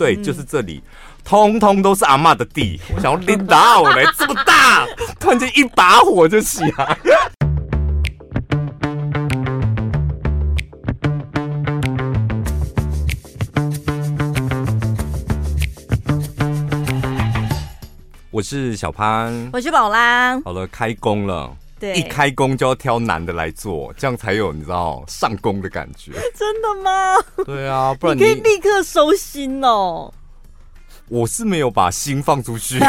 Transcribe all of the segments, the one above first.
对，就是这里，通通都是阿妈的地。我想要拎到嘞，这么大，突然间一把火就起来。我是小潘，我是宝拉。好了，开工了。对，一开工就要挑男的来做，这样才有你知道上工的感觉。真的吗？对啊，不然你，你可以立刻收心哦。我是没有把心放出去。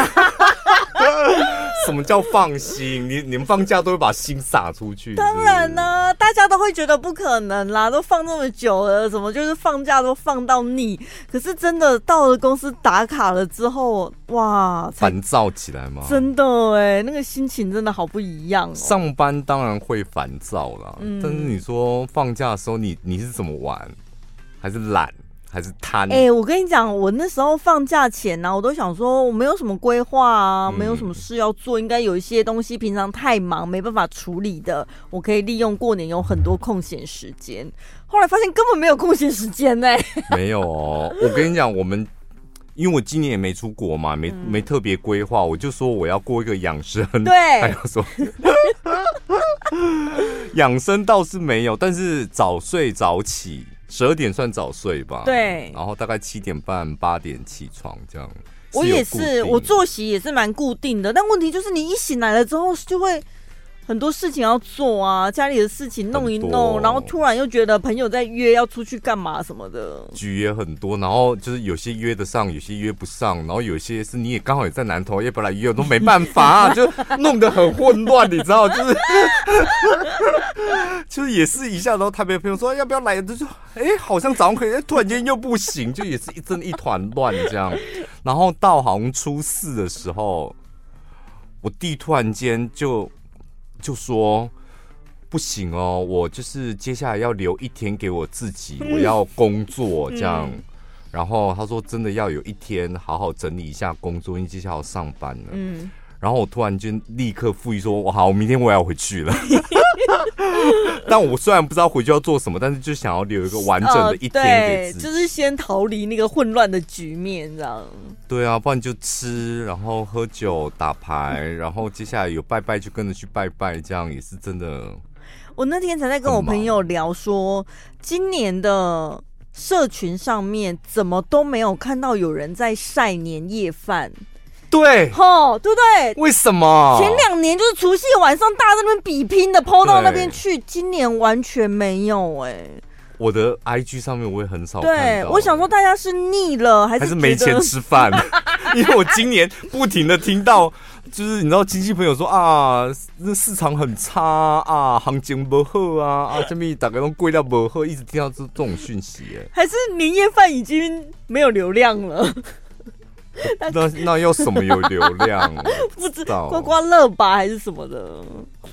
什么叫放心？你你们放假都会把心撒出去？当然呢、啊，大家都会觉得不可能啦，都放这么久了，怎么就是放假都放到腻？可是真的到了公司打卡了之后，哇，烦躁起来吗？真的哎，那个心情真的好不一样哦。上班当然会烦躁啦，嗯、但是你说放假的时候你，你你是怎么玩？还是懒？还是贪？哎、欸，我跟你讲，我那时候放假前呢、啊，我都想说我没有什么规划啊，嗯、没有什么事要做，应该有一些东西平常太忙没办法处理的，我可以利用过年有很多空闲时间。后来发现根本没有空闲时间呢、欸。没有哦，我跟你讲，我们因为我今年也没出国嘛，没没特别规划，我就说我要过一个养生。对，还要说 养生倒是没有，但是早睡早起。十二点算早睡吧，对，然后大概七点半八点起床这样。我也是，我作息也是蛮固定的，但问题就是你一醒来了之后就会。很多事情要做啊，家里的事情弄一弄，然后突然又觉得朋友在约要出去干嘛什么的，局也很多，然后就是有些约得上，有些约不上，然后有些是你也刚好也在南投，也本来约我都没办法，啊，就弄得很混乱，你知道，就是。就是也是一下，然后台北朋友说要不要来，就说哎，好像早上可以，突然间又不行，就也是一阵一团乱这样，然后到好像初四的时候，我弟突然间就。就说不行哦，我就是接下来要留一天给我自己，我要工作这样。嗯、然后他说真的要有一天好好整理一下工作，因为接下来要上班了。嗯。然后我突然间立刻复议说：“我好，我明天我也要回去了。”但我虽然不知道回去要做什么，但是就想要留一个完整的一天给自己，呃、就是先逃离那个混乱的局面，这样。对啊，不然就吃，然后喝酒、打牌，然后接下来有拜拜就跟着去拜拜，这样也是真的。我那天才在跟我朋友聊说，今年的社群上面怎么都没有看到有人在晒年夜饭。对，吼，对不对？为什么前两年就是除夕晚上大家在那边比拼的，PO 到那边去，今年完全没有哎、欸。我的 IG 上面我也很少。对，我想说大家是腻了还是还是没钱吃饭？因为我今年不停的听到，就是你知道亲戚朋友说啊，那市场很差啊，行情不好啊，啊，这边大概都贵到不好，一直听到这这种讯息哎。还是年夜饭已经没有流量了？那 那要什么有流量？不知道刮刮乐吧，还是什么的？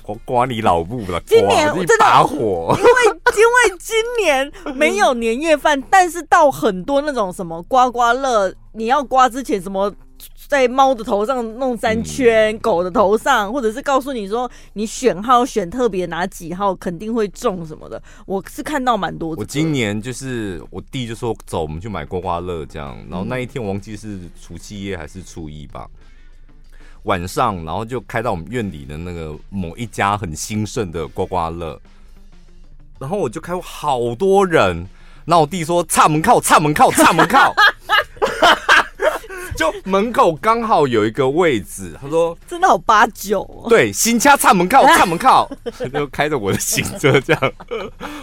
刮刮你老母了！今年一把火，因为因为今年没有年夜饭，但是到很多那种什么刮刮乐，你要刮之前什么？在猫的头上弄三圈，狗的头上，或者是告诉你说你选号选特别哪几号肯定会中什么的，我是看到蛮多。我今年就是我弟就说走，我们去买刮刮乐这样。然后那一天我忘记是除夕夜还是初一吧，晚上然后就开到我们院里的那个某一家很兴盛的刮刮乐，然后我就开过好多人，然后我弟说插门靠，插门靠，插门靠。就门口刚好有一个位置，他说真的好八九、哦，对，新家插门靠，插门靠，他 就开着我的新车这样，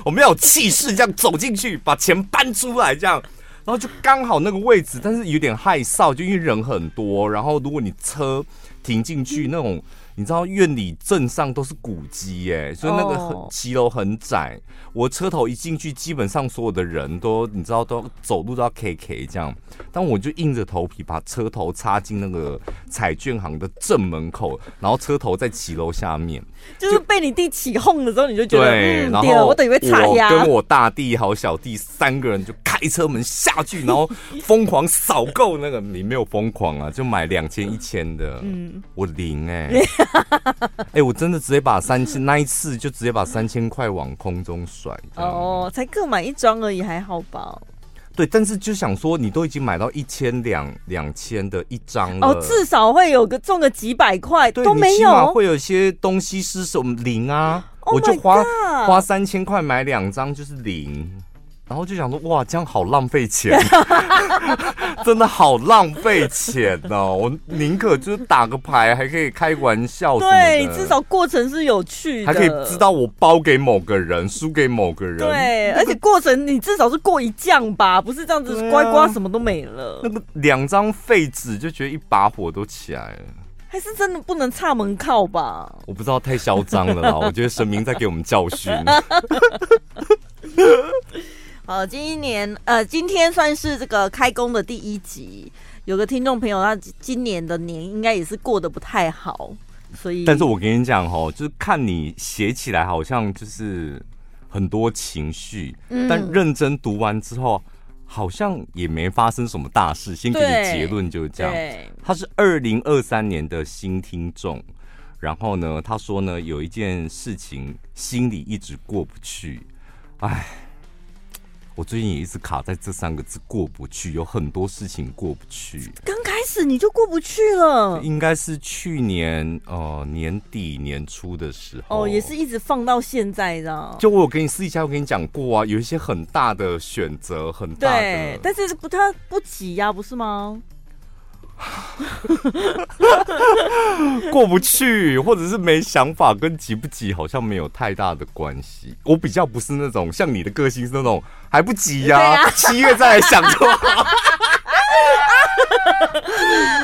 我们要有气势，这样走进去，把钱搬出来，这样，然后就刚好那个位置，但是有点害臊，就因为人很多，然后如果你车停进去那种。你知道院里镇上都是古迹耶，所以那个骑楼很窄。我车头一进去，基本上所有的人都你知道都走路都要 K K 这样。但我就硬着头皮把车头插进那个彩券行的正门口，然后车头在骑楼下面，就是被你弟起哄的时候，你就觉得对，嗯、然后我等于被踩压。跟我大弟还有小弟三个人就开车门下去，然后 疯狂扫购那个，你没有疯狂啊，就买两千一千的，嗯，我零哎、欸。哎、欸，我真的直接把三千那一次就直接把三千块往空中甩。哦，才各买一张而已，还好吧？对，但是就想说，你都已经买到一千两两千的一张了，哦，至少会有个中个几百块，对都没有，起码会有一些东西是什么零啊，oh、我就花花三千块买两张就是零。然后就想说，哇，这样好浪费钱，真的好浪费钱哦！我宁可就是打个牌，还可以开玩笑，对，至少过程是有趣的，还可以知道我包给某个人，输给某个人，对，而且过程你至少是过一将吧，不是这样子乖乖什么都没了。那个两张废纸就觉得一把火都起来了，还是真的不能差门靠吧？我不知道，太嚣张了啦！我觉得神明在给我们教训。呃，今年呃，今天算是这个开工的第一集。有个听众朋友，他今年的年应该也是过得不太好，所以。但是我跟你讲哦，就是看你写起来好像就是很多情绪，嗯，但认真读完之后，好像也没发生什么大事。先给你结论就是这样。他是二零二三年的新听众，然后呢，他说呢，有一件事情心里一直过不去，哎。我最近也一直卡在这三个字过不去，有很多事情过不去。刚开始你就过不去了，应该是去年呃年底年初的时候。哦，也是一直放到现在的。就我有跟你私底下我跟你讲过啊，有一些很大的选择，很大的。对，但是不太不急呀，不是吗？过不去，或者是没想法，跟急不急好像没有太大的关系。我比较不是那种像你的个性是那种还不急呀、啊，啊、七月再来想就好。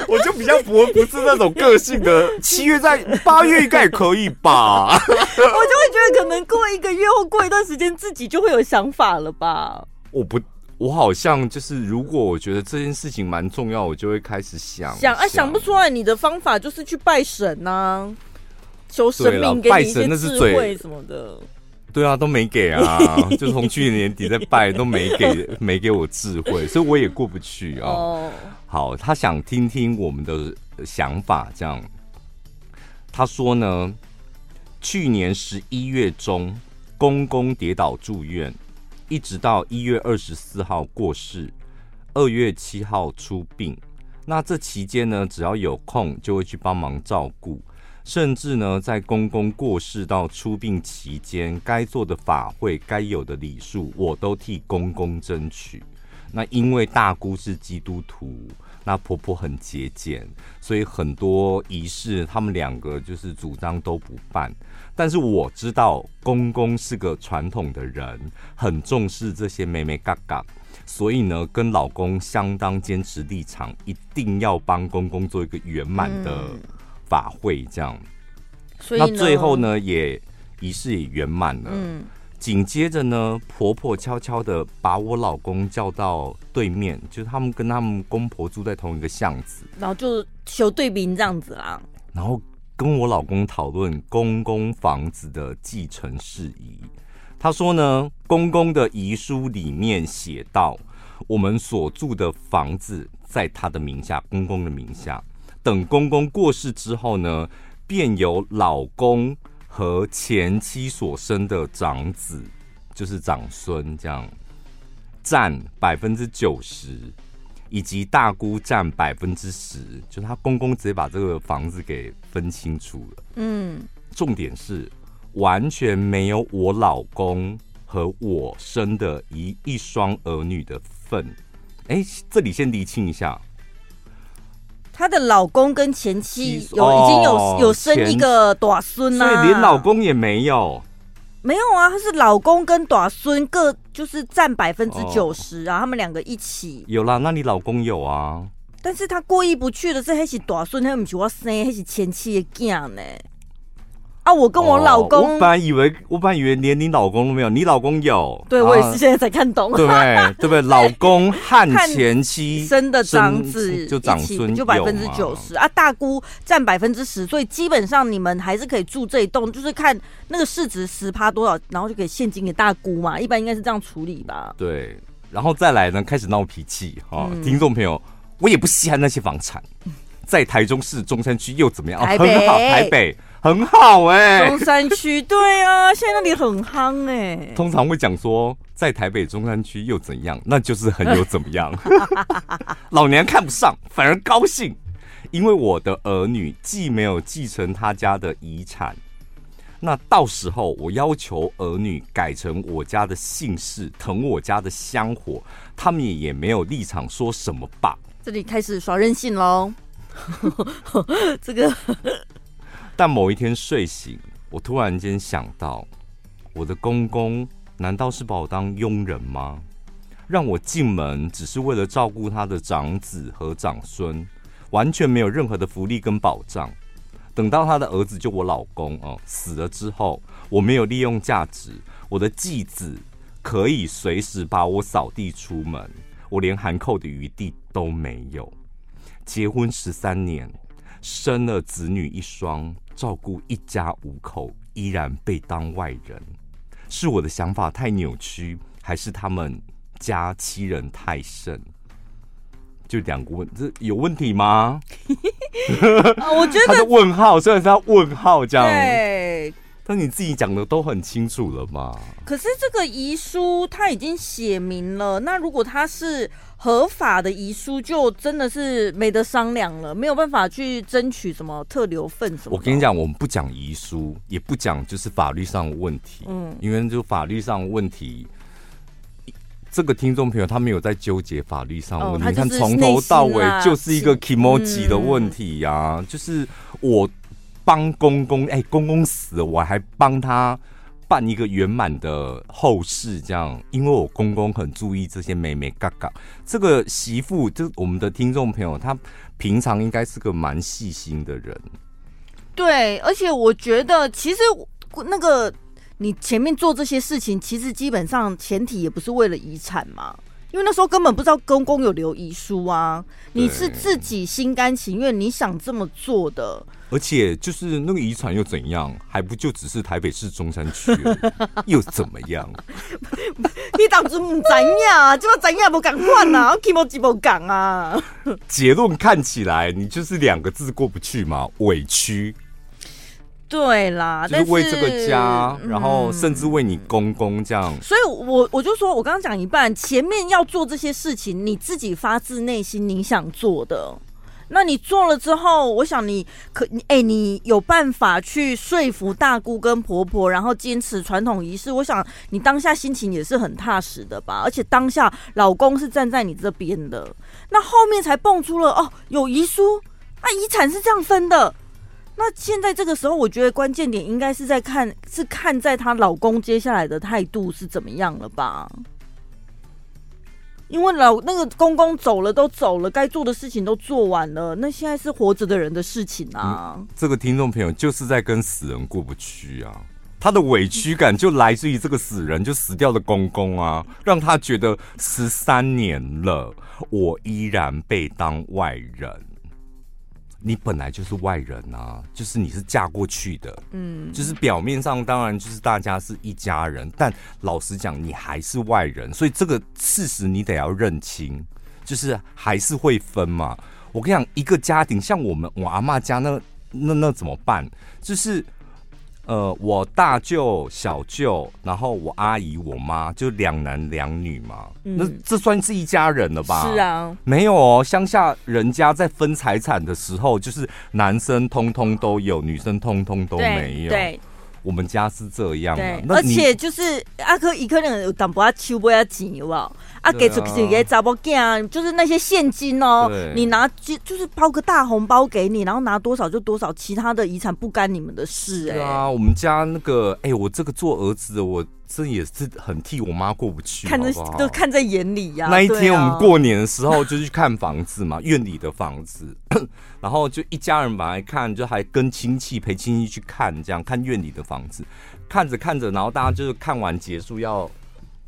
我就比较不不是那种个性的，七月在八月应该也可以吧？我就会觉得可能过一个月或过一段时间自己就会有想法了吧？我不。我好像就是，如果我觉得这件事情蛮重要，我就会开始想想啊，想不出来。你的方法就是去拜神呐、啊，求神明给你一些智慧什么的。对啊，都没给啊，就从去年年底在拜都没给，没给我智慧，所以我也过不去啊。哦，好，他想听听我们的想法，这样。他说呢，去年十一月中，公公跌倒住院。一直到一月二十四号过世，二月七号出殡。那这期间呢，只要有空就会去帮忙照顾，甚至呢，在公公过世到出殡期间，该做的法会、该有的礼数，我都替公公争取。那因为大姑是基督徒，那婆婆很节俭，所以很多仪式他们两个就是主张都不办。但是我知道公公是个传统的人，很重视这些妹妹嘎嘎，所以呢，跟老公相当坚持立场，一定要帮公公做一个圆满的法会，这样。所以那最后呢，也仪式也圆满了。嗯。紧接着呢，婆婆悄悄的把我老公叫到对面，就是他们跟他们公婆住在同一个巷子，然后就求对比这样子啦。然后。跟我老公讨论公公房子的继承事宜，他说呢，公公的遗书里面写到，我们所住的房子在他的名下，公公的名下。等公公过世之后呢，便由老公和前妻所生的长子，就是长孙，这样占百分之九十。以及大姑占百分之十，就是他公公直接把这个房子给分清楚了。嗯，重点是完全没有我老公和我生的一一双儿女的份。哎，这里先厘清一下，她的老公跟前妻有、哦、已经有有生一个大孙啦，所以连老公也没有。没有啊，她是老公跟大孙各就是占百分之九十啊，他们两个一起。有啦，那你老公有啊？但是他过意不去的是，还是大孙，他不是我生，还是前妻的囝呢？啊！我跟我老公，哦、我本来以为，我本来以为连你老公都没有，你老公有。对，我也是现在才看懂，对不对？对不对？老公和前妻生的长子就长孙就百分之九十啊，大姑占百分之十，所以基本上你们还是可以住这一栋，就是看那个市值十趴多少，然后就可以现金给大姑嘛。一般应该是这样处理吧？对，然后再来呢，开始闹脾气哈，嗯、听众朋友，我也不稀罕那些房产，在台中市中山区又怎么样？台北，很 好，台北。很好哎、欸，中山区对啊，现在那里很夯哎、欸。通常会讲说在台北中山区又怎样？那就是很有怎么样。老娘看不上，反而高兴，因为我的儿女既没有继承他家的遗产，那到时候我要求儿女改成我家的姓氏，腾我家的香火，他们也也没有立场说什么吧。这里开始耍任性喽。这个，但某一天睡醒，我突然间想到，我的公公。难道是把我当佣人吗？让我进门只是为了照顾他的长子和长孙，完全没有任何的福利跟保障。等到他的儿子就我老公哦死了之后，我没有利用价值，我的继子可以随时把我扫地出门，我连含扣的余地都没有。结婚十三年，生了子女一双，照顾一家五口，依然被当外人。是我的想法太扭曲，还是他们家欺人太甚？就两个问，这有问题吗？我觉得 他的问号，虽然是他问号这样，对，但你自己讲的都很清楚了嘛。可是这个遗书他已经写明了，那如果他是。合法的遗书就真的是没得商量了，没有办法去争取什么特留份什么。我跟你讲，我们不讲遗书，也不讲就是法律上的问题，嗯，因为就法律上的问题，这个听众朋友他没有在纠结法律上的问题，哦、你看从头到尾就是一个 kimoji 的问题呀、啊，嗯、就是我帮公公，哎、欸，公公死了，我还帮他。办一个圆满的后事，这样，因为我公公很注意这些美美嘎嘎。这个媳妇，就我们的听众朋友，他平常应该是个蛮细心的人。对，而且我觉得，其实那个你前面做这些事情，其实基本上前提也不是为了遗产嘛。因为那时候根本不知道公公有留遗书啊，你是自己心甘情愿你想这么做的，而且就是那个遗产又怎样，还不就只是台北市中山区，又怎么样？你当初不知道，怎么怎样不敢换啊？我起码几不敢啊。结论看起来，你就是两个字过不去嘛，委屈。对啦，就是为这个家，然后甚至为你公公这样。所以我我就说，我刚刚讲一半，前面要做这些事情，你自己发自内心你想做的，那你做了之后，我想你可你哎，你有办法去说服大姑跟婆婆，然后坚持传统仪式。我想你当下心情也是很踏实的吧，而且当下老公是站在你这边的，那后面才蹦出了哦，有遗书，那遗产是这样分的。那现在这个时候，我觉得关键点应该是在看，是看在她老公接下来的态度是怎么样了吧？因为老那个公公走了都走了，该做的事情都做完了，那现在是活着的人的事情啊。这个听众朋友就是在跟死人过不去啊，他的委屈感就来自于这个死人，就死掉的公公啊，让他觉得十三年了，我依然被当外人。你本来就是外人啊，就是你是嫁过去的，嗯，就是表面上当然就是大家是一家人，但老实讲，你还是外人，所以这个事实你得要认清，就是还是会分嘛。我跟你讲，一个家庭像我们我阿妈家那那那怎么办？就是。呃，我大舅、小舅，然后我阿姨、我妈，就两男两女嘛。嗯、那这算是一家人了吧？是啊，没有哦。乡下人家在分财产的时候，就是男生通通都有，女生通通都没有。对。对我们家是这样的，而且就是阿克一个人有淡薄仔手不要钱，有无？啊，给出去给查某囝，就是那些现金哦，你拿就就是包个大红包给你，然后拿多少就多少，其他的遗产不干你们的事，欸。对，啊，我们家那个，哎，我这个做儿子的我。这也是很替我妈过不去，看着都看在眼里呀。那一天我们过年的时候就去看房子嘛，院里的房子，然后就一家人来看，就还跟亲戚陪亲戚去看，这样看院里的房子，看着看着，然后大家就是看完结束要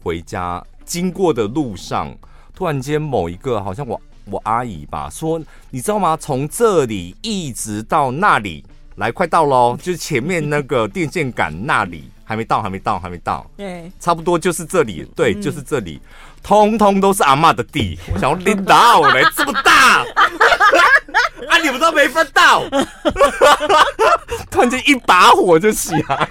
回家，经过的路上，突然间某一个好像我我阿姨吧说，你知道吗？从这里一直到那里，来快到喽，就是前面那个电线杆那里。还没到，还没到，还没到。对，差不多就是这里。对，嗯、就是这里，通通都是阿妈的地。我想要拎到嘞，这么大，啊，你们都没分到。突然间一把火就起来。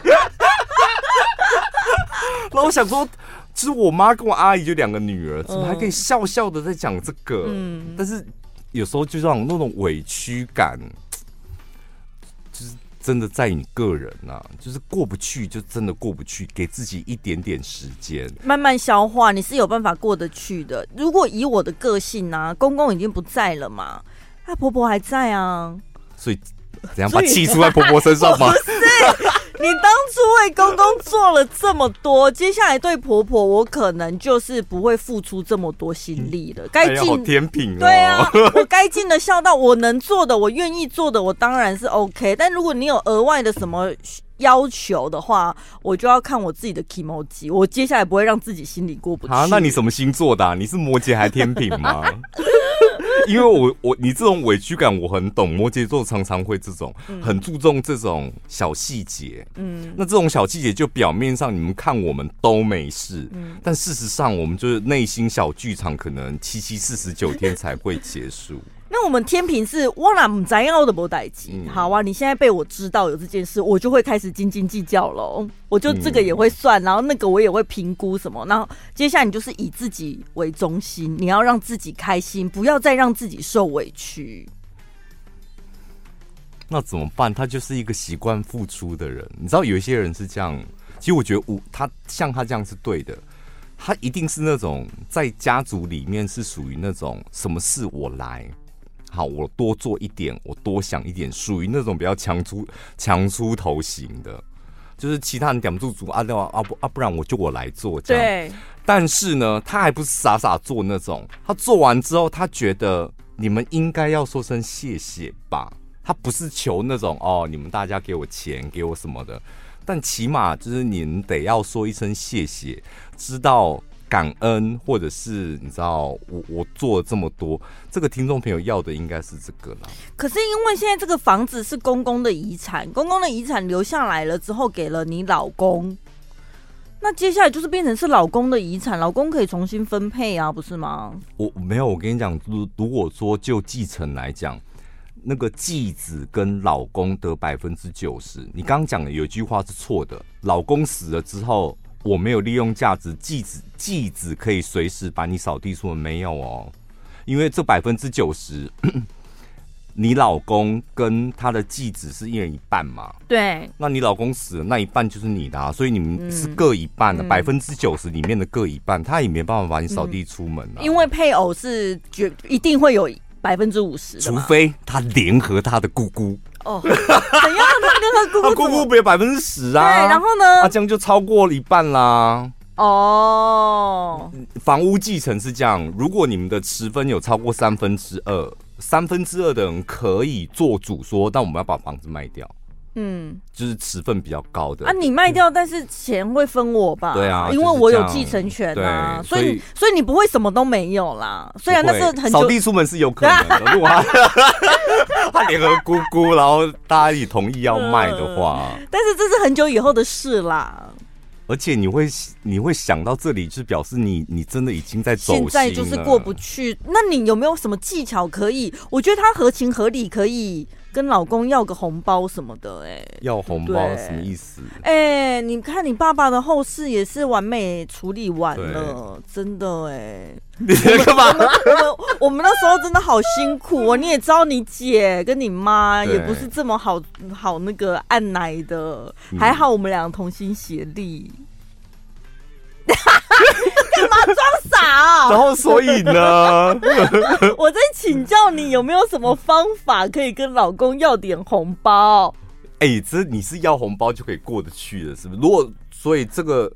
然后我想说，其实我妈跟我阿姨就两个女儿，怎么还可以笑笑的在讲这个？嗯，但是有时候就让那种委屈感，就是真的在你个人呐、啊，就是过不去，就真的过不去，给自己一点点时间，慢慢消化，你是有办法过得去的。如果以我的个性呢、啊，公公已经不在了嘛，她婆婆还在啊，所以怎样把气出在婆婆身上吗？你当初为公公做了这么多，接下来对婆婆，我可能就是不会付出这么多心力了。该尽、哎、天平、哦，对啊，我该尽的孝道，我能做的，我愿意做的，我当然是 OK。但如果你有额外的什么要求的话，我就要看我自己的 kimoji。我接下来不会让自己心里过不去。啊，那你什么星座的、啊？你是摩羯还是天平吗？因为我我你这种委屈感我很懂，摩羯座常常会这种很注重这种小细节，嗯，那这种小细节就表面上你们看我们都没事，嗯，但事实上我们就是内心小剧场，可能七七四十九天才会结束。那我们天平是我哪不知道的不代志，好啊！你现在被我知道有这件事，我就会开始斤斤计较喽。我就这个也会算，然后那个我也会评估什么。然后接下来你就是以自己为中心，你要让自己开心，不要再让自己受委屈。那怎么办？他就是一个习惯付出的人。你知道有一些人是这样，其实我觉得我他像他这样是对的。他一定是那种在家族里面是属于那种什么事我来。好，我多做一点，我多想一点，属于那种比较强出强出头型的，就是其他人顶不住主啊，对啊，不啊，不然我就我来做这样。对。但是呢，他还不是傻傻做那种，他做完之后，他觉得你们应该要说声谢谢吧。他不是求那种哦，你们大家给我钱，给我什么的，但起码就是你们得要说一声谢谢，知道。感恩，或者是你知道，我我做了这么多，这个听众朋友要的应该是这个了。可是因为现在这个房子是公公的遗产，公公的遗产留下来了之后给了你老公，那接下来就是变成是老公的遗产，老公可以重新分配啊，不是吗？我没有，我跟你讲，如如果说就继承来讲，那个继子跟老公得百分之九十。你刚刚讲的有一句话是错的，老公死了之后。我没有利用价值，继子继子可以随时把你扫地出门，没有哦，因为这百分之九十，你老公跟他的继子是一人一半嘛？对，那你老公死了，那一半就是你的啊，所以你们是各一半的，百分之九十里面的各一半，他也没办法把你扫地出门啊，因为配偶是绝一定会有百分之五十，除非他联合他的姑姑。哦，怎样？他跟他姑姑，他姑姑不有百分之十啊？对，然后呢？啊这样就超过了一半啦。哦，房屋继承是这样，如果你们的持分有超过三分之二，三分之二的人可以做主说，但我们要把房子卖掉。嗯，就是持份比较高的啊，你卖掉，但是钱会分我吧？对啊，因为我有继承权啊，所以所以你不会什么都没有啦。虽然那是很扫地出门是有可能的，如果他 他联合姑姑，然后大家一起同意要卖的话，但是这是很久以后的事啦。而且你会你会想到这里，就是表示你你真的已经在走，现在就是过不去。那你有没有什么技巧可以？我觉得他合情合理，可以。跟老公要个红包什么的，哎，要红包什么意思？哎，你看你爸爸的后事也是完美处理完了，真的哎。你在干嘛？我们我们那时候真的好辛苦哦。你也知道，你姐跟你妈也不是这么好好那个按奶的，还好我们俩同心协力。干嘛装傻啊？然后所以呢？我在请教你有没有什么方法可以跟老公要点红包？哎、欸，这你是要红包就可以过得去的，是不是？如果所以这个，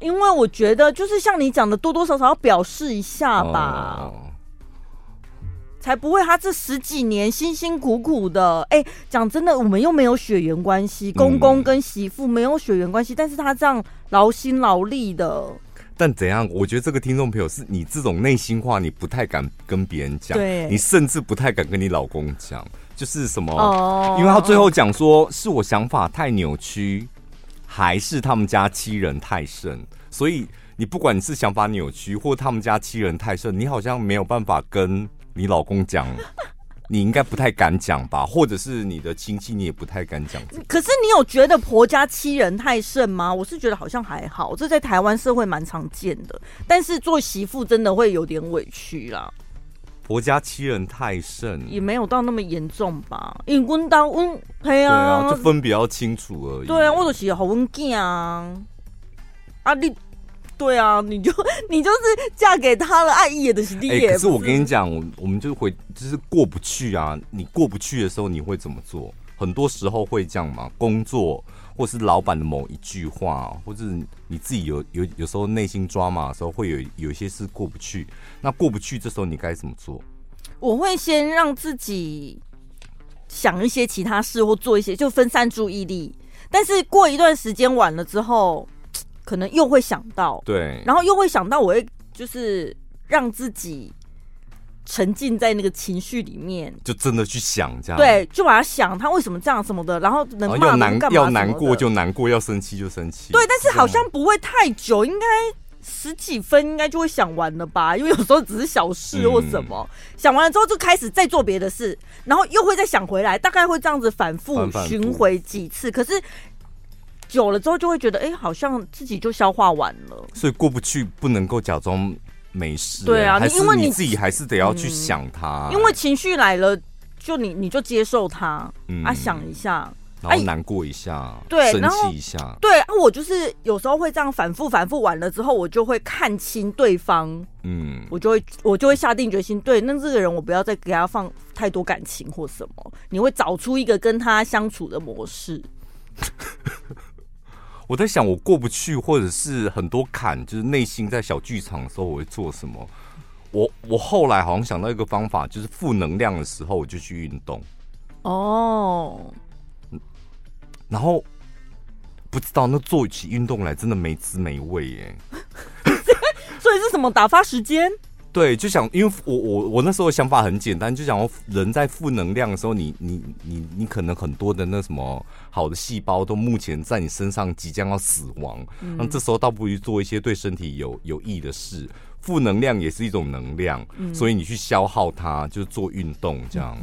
因为我觉得就是像你讲的，多多少少要表示一下吧。哦才不会，他这十几年辛辛苦苦的，哎，讲真的，我们又没有血缘关系，公公跟媳妇没有血缘关系，但是他这样劳心劳力的。但怎样？我觉得这个听众朋友是你这种内心话，你不太敢跟别人讲，对，你甚至不太敢跟你老公讲，就是什么？哦，因为他最后讲说，是我想法太扭曲，还是他们家欺人太甚？所以你不管你是想法扭曲，或他们家欺人太甚，你好像没有办法跟。你老公讲 你应该不太敢讲吧？或者是你的亲戚，你也不太敢讲。可是你有觉得婆家欺人太甚吗？我是觉得好像还好，这在台湾社会蛮常见的。但是做媳妇真的会有点委屈啦。婆家欺人太甚，也没有到那么严重吧？因为温当温，对啊，就分比较清楚而已。对啊，我就是好温健啊，啊你。对啊，你就 你就是嫁给他了，爱也的是第一。可是我跟你讲，我我们就回就是过不去啊。你过不去的时候，你会怎么做？很多时候会这样嘛，工作或是老板的某一句话，或者你自己有有有时候内心抓马的时候，会有有一些事过不去。那过不去，这时候你该怎么做？我会先让自己想一些其他事，或做一些，就分散注意力。但是过一段时间晚了之后。可能又会想到，对，然后又会想到，我会就是让自己沉浸在那个情绪里面，就真的去想这样，对，就把它想他为什么这样什么的，然后能骂要难要难过就难过，要生气就生气，对，但是好像不会太久，应该十几分应该就会想完了吧？因为有时候只是小事或什么，嗯、想完了之后就开始再做别的事，然后又会再想回来，大概会这样子反复。巡回几次，可是。久了之后就会觉得，哎、欸，好像自己就消化完了，所以过不去不能够假装没事。对啊，因为你自己还是得要去想他，因为情绪来了，就你你就接受他，嗯、啊，想一下，然后难过一下，对，生气一下，对啊，我就是有时候会这样反复反复完了之后，我就会看清对方，嗯，我就会我就会下定决心，对，那这个人我不要再给他放太多感情或什么，你会找出一个跟他相处的模式。我在想，我过不去，或者是很多坎，就是内心在小剧场的时候，我会做什么？我我后来好像想到一个方法，就是负能量的时候，我就去运动。哦，然后不知道那做起运动来真的没滋没味耶。所以是什么打发时间？对，就想，因为我我我那时候想法很简单，就想人在负能量的时候，你你你你可能很多的那什么好的细胞都目前在你身上即将要死亡，那、嗯、这时候倒不如做一些对身体有有益的事。负能量也是一种能量，嗯、所以你去消耗它，就是做运动这样。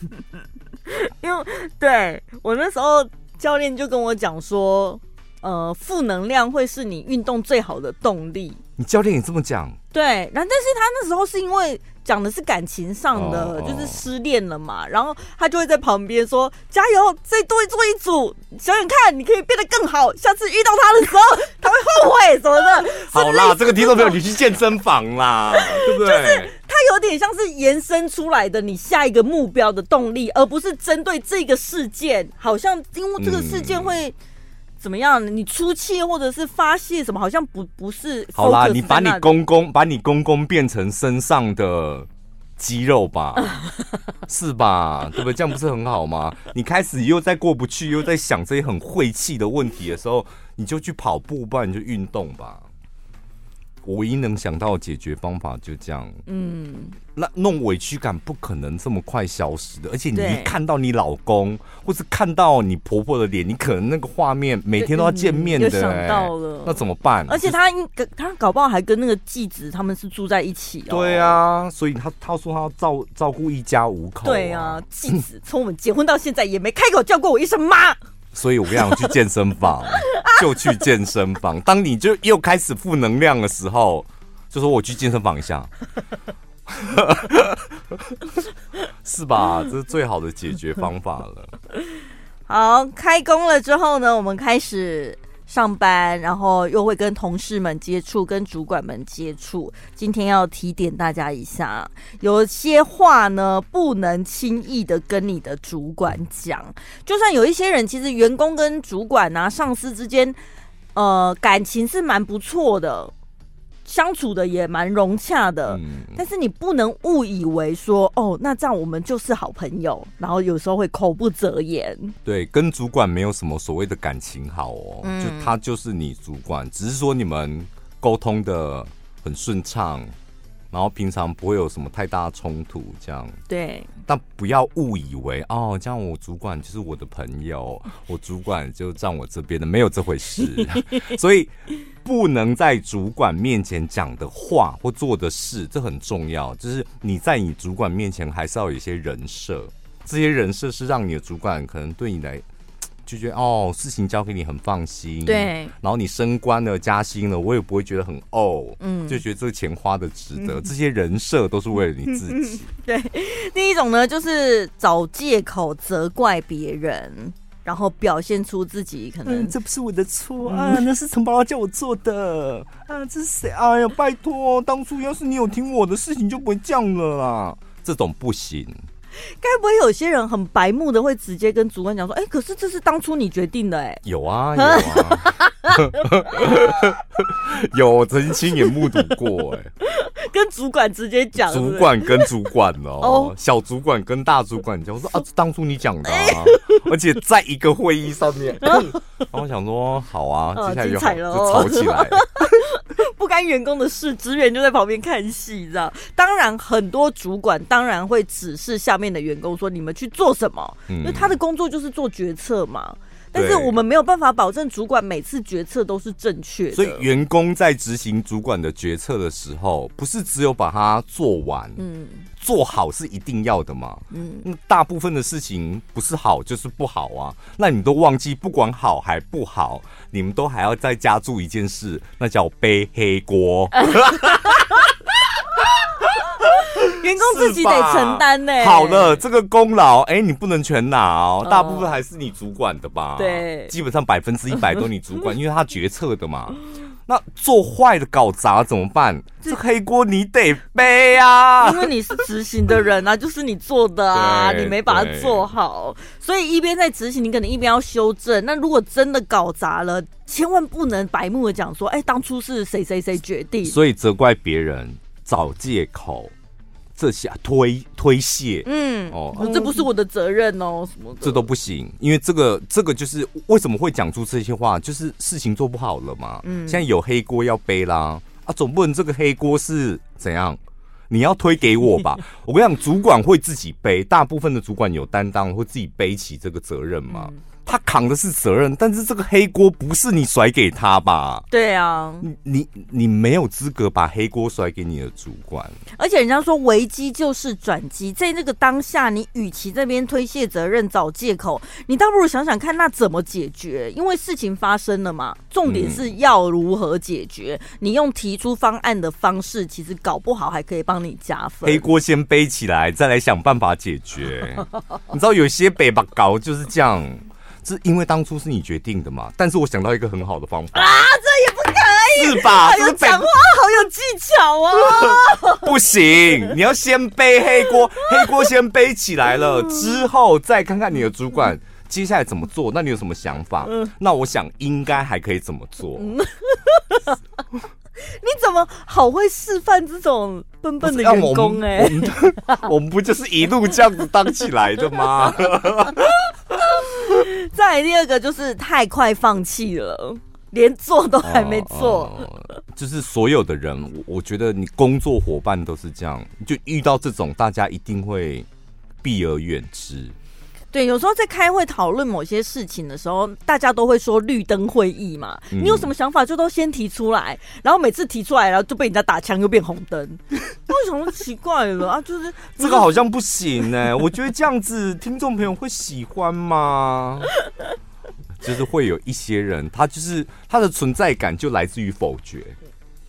因为对我那时候教练就跟我讲说，呃，负能量会是你运动最好的动力。你教练也这么讲？对，然后但是他那时候是因为讲的是感情上的，哦、就是失恋了嘛，然后他就会在旁边说：“加油，再多做一组，想想看，你可以变得更好。下次遇到他的时候，他会后悔什么的。”好啦，这个听众朋友，你去健身房啦，对不对？就是他有点像是延伸出来的你下一个目标的动力，而不是针对这个事件，好像因为这个事件会。嗯怎么样？你出气或者是发泄什么？好像不不是。好啦，你把你公公把你公公变成身上的肌肉吧，是吧？对不对？这样不是很好吗？你开始又在过不去，又在想这些很晦气的问题的时候，你就去跑步，不然你就运动吧。我唯一能想到的解决方法就这样。嗯，那弄委屈感不可能这么快消失的，而且你一看到你老公，或是看到你婆婆的脸，你可能那个画面每天都要见面的、欸，想到了，那怎么办？而且他应他搞不好还跟那个继子他们是住在一起、哦。对啊，所以他他说他要照照顾一家五口、啊。对啊，继子从我们结婚到现在也没开口叫过我一声妈。所以我跟你讲，去健身房 就去健身房。当你就又开始负能量的时候，就说我去健身房一下，是吧？这是最好的解决方法了。好，开工了之后呢，我们开始。上班，然后又会跟同事们接触，跟主管们接触。今天要提点大家一下，有些话呢，不能轻易的跟你的主管讲。就算有一些人，其实员工跟主管啊、上司之间，呃，感情是蛮不错的。相处的也蛮融洽的，嗯、但是你不能误以为说哦，那这样我们就是好朋友，然后有时候会口不择言。对，跟主管没有什么所谓的感情好哦，嗯、就他就是你主管，只是说你们沟通的很顺畅，然后平常不会有什么太大冲突，这样。对。但不要误以为哦，这样我主管就是我的朋友，我主管就站我这边的，没有这回事。所以不能在主管面前讲的话或做的事，这很重要。就是你在你主管面前还是要有一些人设，这些人设是让你的主管可能对你来。就觉得哦，事情交给你很放心，对。然后你升官了、加薪了，我也不会觉得很哦，嗯，就觉得这个钱花的值得。嗯、这些人设都是为了你自己。对，第一种呢，就是找借口责怪别人，然后表现出自己可能、嗯、这不是我的错啊，那是陈宝拉叫我做的啊，这是谁？哎呀，拜托，当初要是你有听我的事情，就不会这样了啦。这种不行。该不会有些人很白目的会直接跟主管讲说：“哎、欸，可是这是当初你决定的。”哎，有啊，有啊，有，我曾经亲眼目睹过。哎，跟主管直接讲，主管跟主管哦，哦小主管跟大主管讲，我说啊，当初你讲的啊，欸、而且在一个会议上面，然后我想说，好啊，接下来就好、哦、就吵起来。不干员工的事，职员就在旁边看戏，你知道？当然，很多主管当然会指示下面的员工说：“你们去做什么？”因为他的工作就是做决策嘛。但是我们没有办法保证主管每次决策都是正确的。所以，员工在执行主管的决策的时候，不是只有把它做完，嗯，做好是一定要的嘛，嗯，大部分的事情不是好就是不好啊。那你都忘记，不管好还不好，你们都还要再加注一件事，那叫背黑锅。员工自己得承担呢。好了，这个功劳，哎、欸，你不能全拿哦，大部分还是你主管的吧？对，基本上百分之一百都你主管，因为他决策的嘛。那做坏的、搞砸怎么办？这黑锅你得背啊！因为你是执行的人啊，就是你做的啊，你没把它做好，所以一边在执行，你可能一边要修正。那如果真的搞砸了，千万不能白目的讲说，哎、欸，当初是谁谁谁决定。所以责怪别人，找借口。这下推推卸，嗯，哦，这不是我的责任哦，什么的，这都不行，因为这个这个就是为什么会讲出这些话，就是事情做不好了嘛，嗯，现在有黑锅要背啦，啊，总不能这个黑锅是怎样，你要推给我吧？我跟你讲，主管会自己背，大部分的主管有担当，会自己背起这个责任嘛。嗯他扛的是责任，但是这个黑锅不是你甩给他吧？对啊，你你你没有资格把黑锅甩给你的主管。而且人家说危机就是转机，在那个当下，你与其这边推卸责任、找借口，你倒不如想想看，那怎么解决？因为事情发生了嘛，重点是要如何解决。嗯、你用提出方案的方式，其实搞不好还可以帮你加分。黑锅先背起来，再来想办法解决。你知道有些北吧搞就是这样。是因为当初是你决定的嘛？但是我想到一个很好的方法啊，这也不可以，是吧？有讲话好有技巧啊！不行，你要先背黑锅，黑锅先背起来了之后，再看看你的主管接下来怎么做。那你有什么想法？那我想应该还可以怎么做？你怎么好会示范这种笨笨的员工？哎，我们 我们不就是一路这样子当起来的吗？再来第二个就是太快放弃了，连做都还没做。就是所有的人，我觉得你工作伙伴都是这样，就遇到这种，大家一定会避而远之。对，有时候在开会讨论某些事情的时候，大家都会说绿灯会议嘛。嗯、你有什么想法就都先提出来，然后每次提出来，然后就被人家打枪，又变红灯。为什么奇怪了啊？就是这个好像不行哎、欸。我觉得这样子听众朋友会喜欢吗？就是会有一些人，他就是他的存在感就来自于否决。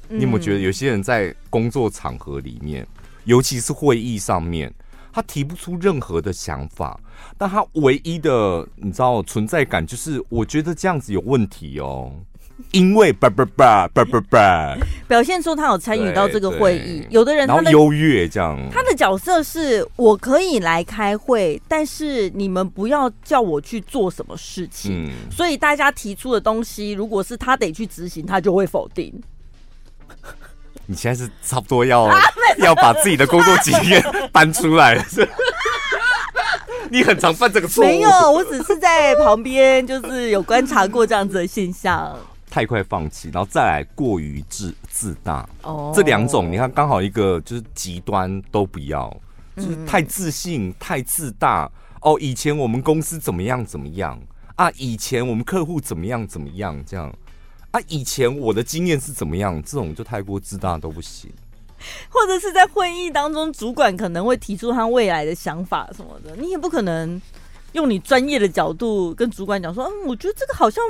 你有没有觉得有些人在工作场合里面，尤其是会议上面？他提不出任何的想法，但他唯一的你知道存在感就是，我觉得这样子有问题哦，因为叭叭叭叭叭叭，表现出他有参与到这个会议。有的人他然后优越这样，他的角色是我可以来开会，但是你们不要叫我去做什么事情。嗯，所以大家提出的东西，如果是他得去执行，他就会否定。你现在是差不多要、啊、要把自己的工作经验 搬出来了，是？你很常犯这个错误。没有，我只是在旁边，就是有观察过这样子的现象。太快放弃，然后再来过于自自大。哦，这两种你看刚好一个就是极端都不要，就是太自信、太自大。哦，以前我们公司怎么样怎么样啊？以前我们客户怎么样怎么样这样啊？以前我的经验是怎么样？这种就太过自大都不行。或者是在会议当中，主管可能会提出他未来的想法什么的，你也不可能用你专业的角度跟主管讲说，嗯，我觉得这个好像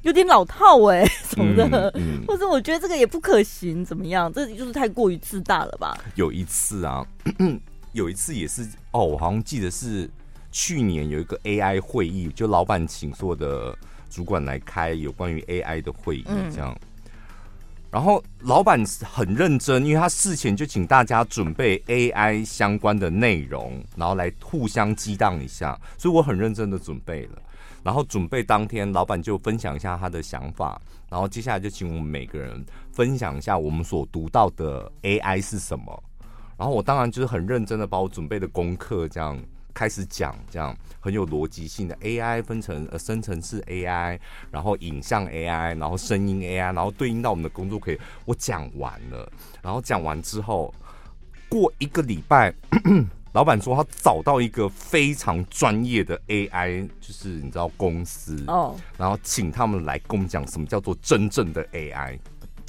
有点老套哎，什么的，嗯嗯、或者我觉得这个也不可行，怎么样？这就是太过于自大了吧？有一次啊，有一次也是哦，我好像记得是去年有一个 AI 会议，就老板请所有的主管来开有关于 AI 的会议，这样。嗯然后老板很认真，因为他事前就请大家准备 AI 相关的内容，然后来互相激荡一下，所以我很认真的准备了。然后准备当天，老板就分享一下他的想法，然后接下来就请我们每个人分享一下我们所读到的 AI 是什么。然后我当然就是很认真的把我准备的功课这样。开始讲这样很有逻辑性的 AI 分成呃生成式 AI，然后影像 AI，然后声音 AI，然后对应到我们的工作可以。我讲完了，然后讲完之后，过一个礼拜，老板说他找到一个非常专业的 AI，就是你知道公司哦，然后请他们来跟我们讲什么叫做真正的 AI。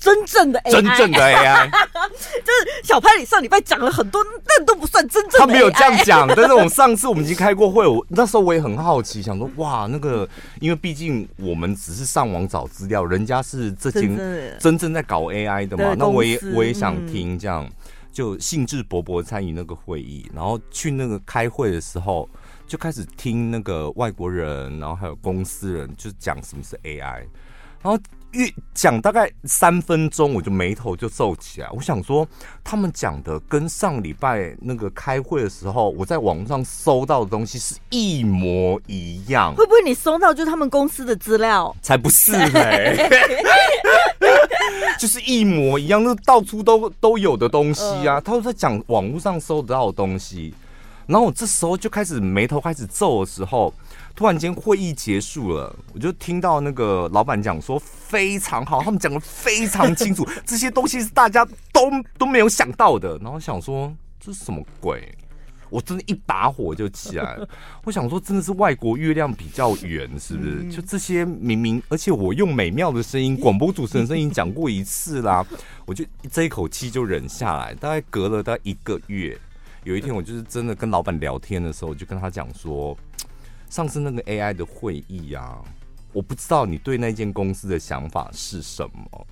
真正的 AI，真正的 AI，就是小潘，你上礼拜讲了很多，那都不算真正的。他没有这样讲，但是我们上次我们已经开过会，我那时候我也很好奇，想说哇，那个，因为毕竟我们只是上网找资料，人家是这间真正在搞 AI 的嘛，那我也我也想听，这样就兴致勃勃参与那个会议，然后去那个开会的时候，就开始听那个外国人，然后还有公司人，就讲什么是 AI，然后。越讲大概三分钟，我就眉头就皱起来。我想说，他们讲的跟上礼拜那个开会的时候，我在网上搜到的东西是一模一样。会不会你搜到就是他们公司的资料？才不是呢，就是一模一样，那到处都都有的东西啊。他都在讲网络上搜得到的东西，然后我这时候就开始眉头开始皱的时候。突然间会议结束了，我就听到那个老板讲说非常好，他们讲的非常清楚，这些东西是大家都都没有想到的。然后想说这是什么鬼？我真的一把火就起来了。我想说真的是外国月亮比较圆，是不是？就这些明明，而且我用美妙的声音，广播主持人声音讲过一次啦，我就这一口气就忍下来。大概隔了大概一个月，有一天我就是真的跟老板聊天的时候，我就跟他讲说。上次那个 AI 的会议啊，我不知道你对那间公司的想法是什么，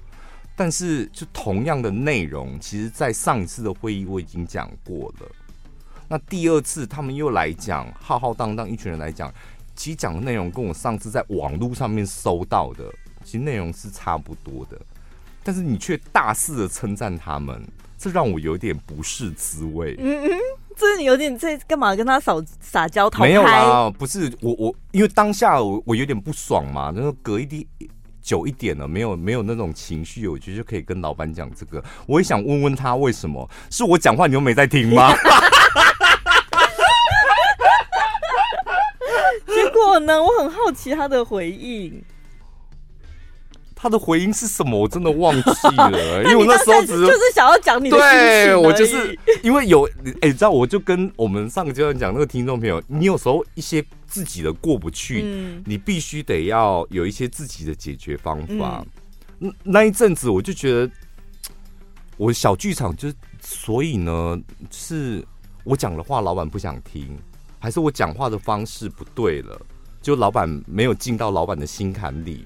但是就同样的内容，其实，在上一次的会议我已经讲过了。那第二次他们又来讲，浩浩荡荡一群人来讲，其实讲的内容跟我上次在网络上面搜到的，其实内容是差不多的，但是你却大肆的称赞他们，这让我有点不是滋味。嗯嗯。这是你有点在干嘛？跟他撒撒娇讨拍？没有啦，不是我我，因为当下我我有点不爽嘛。然后隔一滴久一点了，没有没有那种情绪，我觉得就可以跟老板讲这个。我也想问问他为什么？是我讲话你又没在听吗？结果呢？我很好奇他的回应。他的回音是什么？我真的忘记了，因为我那时候只是就是想要讲你的。对，我就是因为有哎，你知道，我就跟我们上个阶段讲那个听众朋友，你有时候一些自己的过不去，嗯、你必须得要有一些自己的解决方法。嗯、那一阵子我就觉得，我小剧场就是，所以呢，是我讲的话老板不想听，还是我讲话的方式不对了？就老板没有进到老板的心坎里。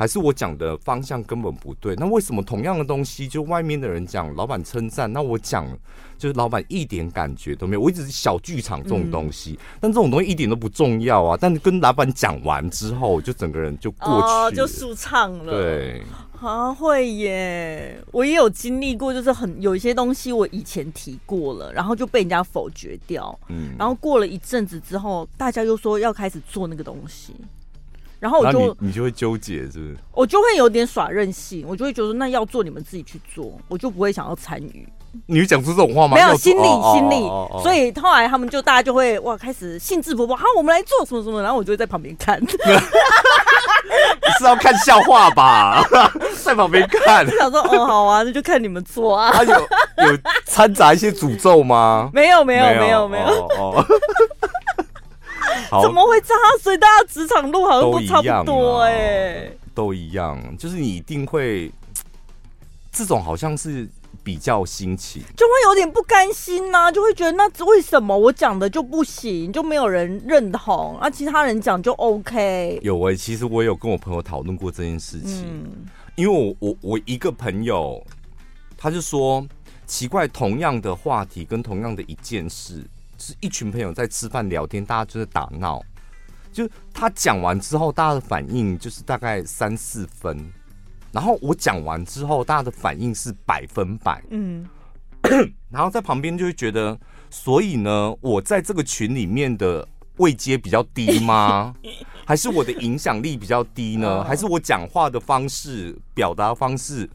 还是我讲的方向根本不对，那为什么同样的东西，就外面的人讲，老板称赞，那我讲就是老板一点感觉都没有。我一直是小剧场这种东西，嗯、但这种东西一点都不重要啊。但是跟老板讲完之后，就整个人就过去就舒畅了。对，啊，会耶，我也有经历过，就是很有一些东西我以前提过了，然后就被人家否决掉。嗯，然后过了一阵子之后，大家又说要开始做那个东西。然后我就你，你就会纠结，是不是？我就会有点耍任性，我就会觉得那要做你们自己去做，我就不会想要参与。你会讲出这种话吗？没有，心里、哦、心里。哦哦哦、所以后来他们就大家就会哇开始兴致勃勃，好，我们来做什么什么，然后我就会在旁边看。是要看笑话吧？在旁边看，想说哦，好啊，那就看你们做啊。他有有掺杂一些诅咒吗？没有，没有，没有，没有。怎么会这样？所以大家职场路好像都差不多哎，都一样，就是你一定会 这种，好像是。比较新奇，就会有点不甘心呐、啊，就会觉得那为什么我讲的就不行，就没有人认同，啊，其他人讲就 OK。有哎、欸，其实我有跟我朋友讨论过这件事情，嗯、因为我我我一个朋友，他就说奇怪，同样的话题跟同样的一件事，是一群朋友在吃饭聊天，大家就在打闹，就他讲完之后，大家的反应就是大概三四分。然后我讲完之后，大家的反应是百分百，嗯，然后在旁边就会觉得，所以呢，我在这个群里面的位阶比较低吗？还是我的影响力比较低呢？还是我讲话的方式、表达方式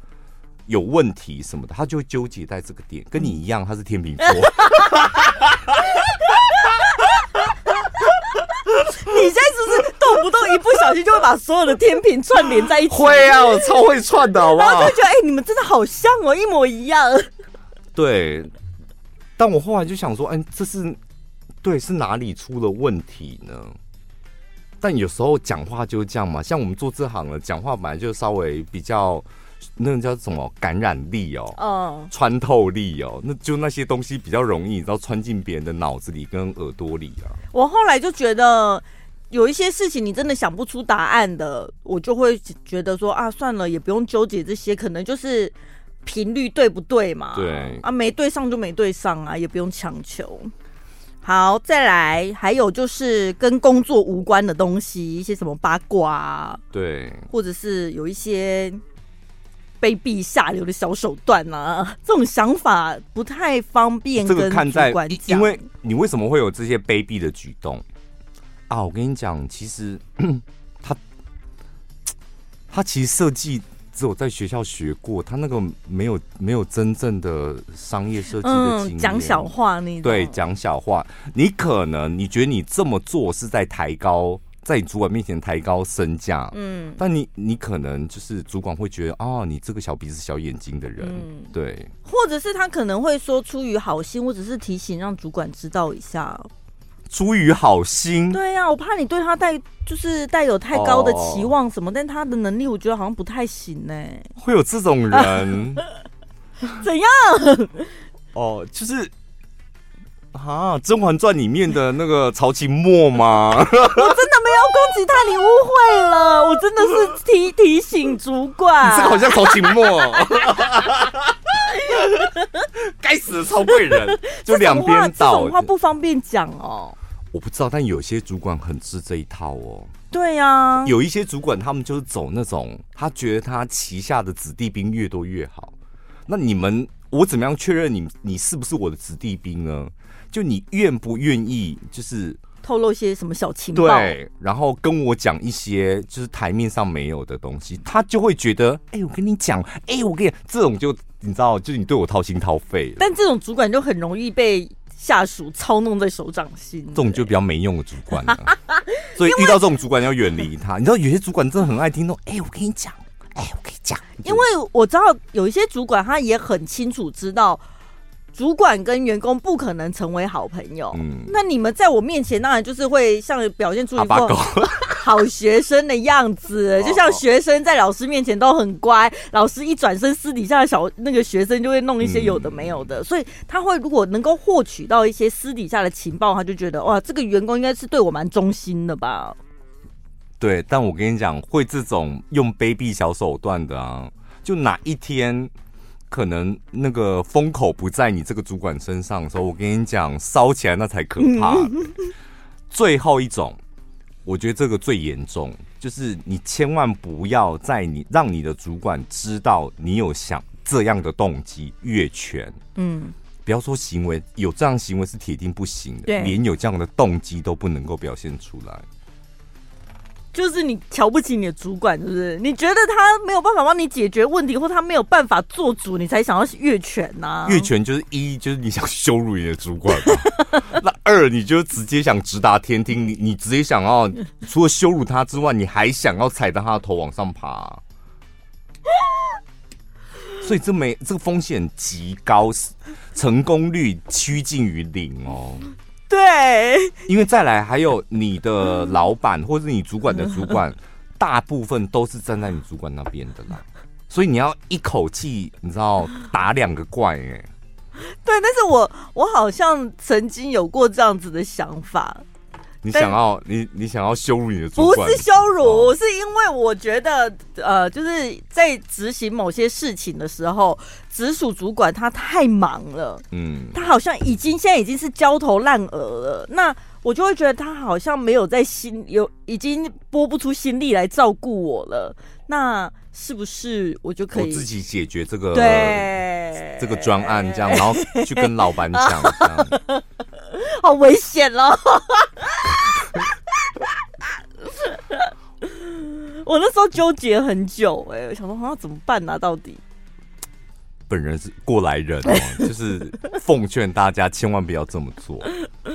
有问题什么的？他就会纠结在这个点，跟你一样，他是天秤座。你现在是不是动不动一不小心就会把所有的天平串联在一起？会啊，我超会串的，好不好？然后就觉得，哎、欸，你们真的好像哦，一模一样。对，但我后来就想说，哎、欸，这是对，是哪里出了问题呢？但有时候讲话就是这样嘛，像我们做这行的，讲话本来就稍微比较。那个叫什么感染力哦，嗯，穿透力哦，那就那些东西比较容易，你知道穿进别人的脑子里跟耳朵里啊。我后来就觉得有一些事情你真的想不出答案的，我就会觉得说啊，算了，也不用纠结这些，可能就是频率对不对嘛？对啊，没对上就没对上啊，也不用强求。好，再来，还有就是跟工作无关的东西，一些什么八卦啊，对，或者是有一些。卑鄙下流的小手段啊，这种想法不太方便。这个看在，因为你为什么会有这些卑鄙的举动啊？我跟你讲，其实 他 他其实设计只有在学校学过，他那个没有没有真正的商业设计的经验。讲小话，你对讲小话，你可能你觉得你这么做是在抬高。在你主管面前抬高身价，嗯，但你你可能就是主管会觉得啊，你这个小鼻子小眼睛的人，嗯，对，或者是他可能会说出于好心，或者是提醒让主管知道一下，出于好心，对呀，我怕你对他带就是带有太高的期望什么，但他的能力我觉得好像不太行呢，会有这种人，怎样？哦，就是。啊，《甄嬛传》里面的那个曹琴墨吗？我真的没有攻击他，你误会了。我真的是提提醒主管。你这个好像曹琴墨，该死的曹贵人，就两边倒。这种话不方便讲哦。我不知道，但有些主管很吃这一套哦。对呀、啊，有一些主管他们就是走那种，他觉得他旗下的子弟兵越多越好。那你们，我怎么样确认你你是不是我的子弟兵呢？就你愿不愿意，就是透露一些什么小情报，对，然后跟我讲一些就是台面上没有的东西，他就会觉得，哎、欸，我跟你讲，哎、欸，我跟你讲，这种就你知道，就是你对我掏心掏肺。但这种主管就很容易被下属操弄在手掌心，这种就比较没用的主管了。所以遇到这种主管要远离他。你知道有些主管真的很爱听那种，哎、欸，我跟你讲，哎、欸，我跟你讲，因为我知道有一些主管他也很清楚知道。主管跟员工不可能成为好朋友。嗯，那你们在我面前当然就是会像表现出一副 好学生的样子，就像学生在老师面前都很乖，老师一转身，私底下的小那个学生就会弄一些有的没有的，所以他会如果能够获取到一些私底下的情报，他就觉得哇，这个员工应该是对我蛮忠心的吧？对，但我跟你讲，会这种用卑鄙小手段的啊，就哪一天。可能那个风口不在你这个主管身上的时候，我跟你讲，烧起来那才可怕。最后一种，我觉得这个最严重，就是你千万不要在你让你的主管知道你有想这样的动机越权。嗯，不要说行为，有这样行为是铁定不行的，连有这样的动机都不能够表现出来。就是你瞧不起你的主管，是不是？你觉得他没有办法帮你解决问题，或他没有办法做主，你才想要越权呐、啊？越权就是一，就是你想羞辱你的主管嘛。那二，你就直接想直达天听，你你直接想要除了羞辱他之外，你还想要踩到他的头往上爬。所以这没这个风险极高，成功率趋近于零哦。对，因为再来还有你的老板或者你主管的主管，大部分都是站在你主管那边的啦。所以你要一口气，你知道打两个怪哎。对，但是我我好像曾经有过这样子的想法。你想要你你想要羞辱你的主管？不是羞辱，哦、是因为我觉得呃，就是在执行某些事情的时候，直属主管他太忙了，嗯，他好像已经现在已经是焦头烂额了。那我就会觉得他好像没有在心有，已经拨不出心力来照顾我了。那是不是我就可以我自己解决这个对这个专案这样，然后去跟老板讲这样。好危险哦！我那时候纠结很久，哎，我想说，好怎么办呢、啊？到底？本人是过来人哦，就是奉劝大家千万不要这么做。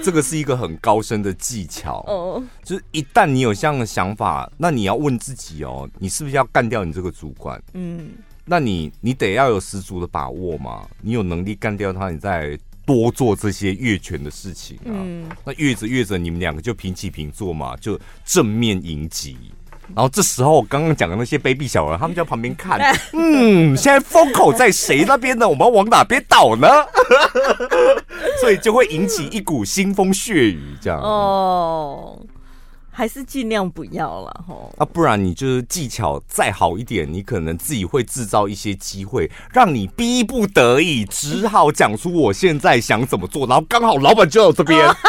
这个是一个很高深的技巧哦。就是一旦你有这样的想法，那你要问自己哦，你是不是要干掉你这个主管？嗯，那你你得要有十足的把握嘛。你有能力干掉他，你再。多做这些越权的事情啊，嗯、那越着越着，你们两个就平起平坐嘛，就正面迎击。然后这时候我刚刚讲的那些卑鄙小人，他们就在旁边看，嗯，现在风口在谁那边呢？我们要往哪边倒呢？所以就会引起一股腥风血雨，这样哦。还是尽量不要了吼，啊，不然你就是技巧再好一点，你可能自己会制造一些机会，让你逼不得已只好讲出我现在想怎么做，然后刚好老板就在这边，好厉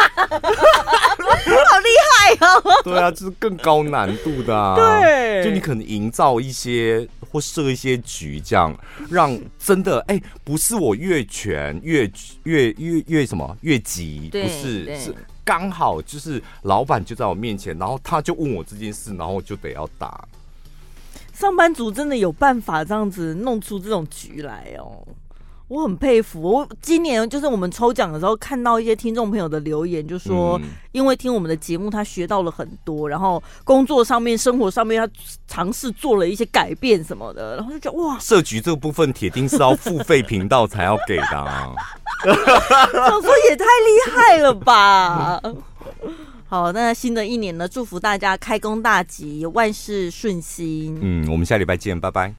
害哦！对啊，就是更高难度的啊，对，就你可能营造一些或设一些局，这样让真的哎、欸，不是我越权越越越越什么越急，不是是。刚好就是老板就在我面前，然后他就问我这件事，然后就得要打。上班族真的有办法这样子弄出这种局来哦，我很佩服。我今年就是我们抽奖的时候，看到一些听众朋友的留言，就说因为听我们的节目，他学到了很多，然后工作上面、生活上面，他尝试做了一些改变什么的，然后就觉得哇，设局这个部分铁定是要付费频道才要给的啊。想说也太厉害了吧！好，那新的一年呢，祝福大家开工大吉，万事顺心。嗯，我们下礼拜见，拜拜。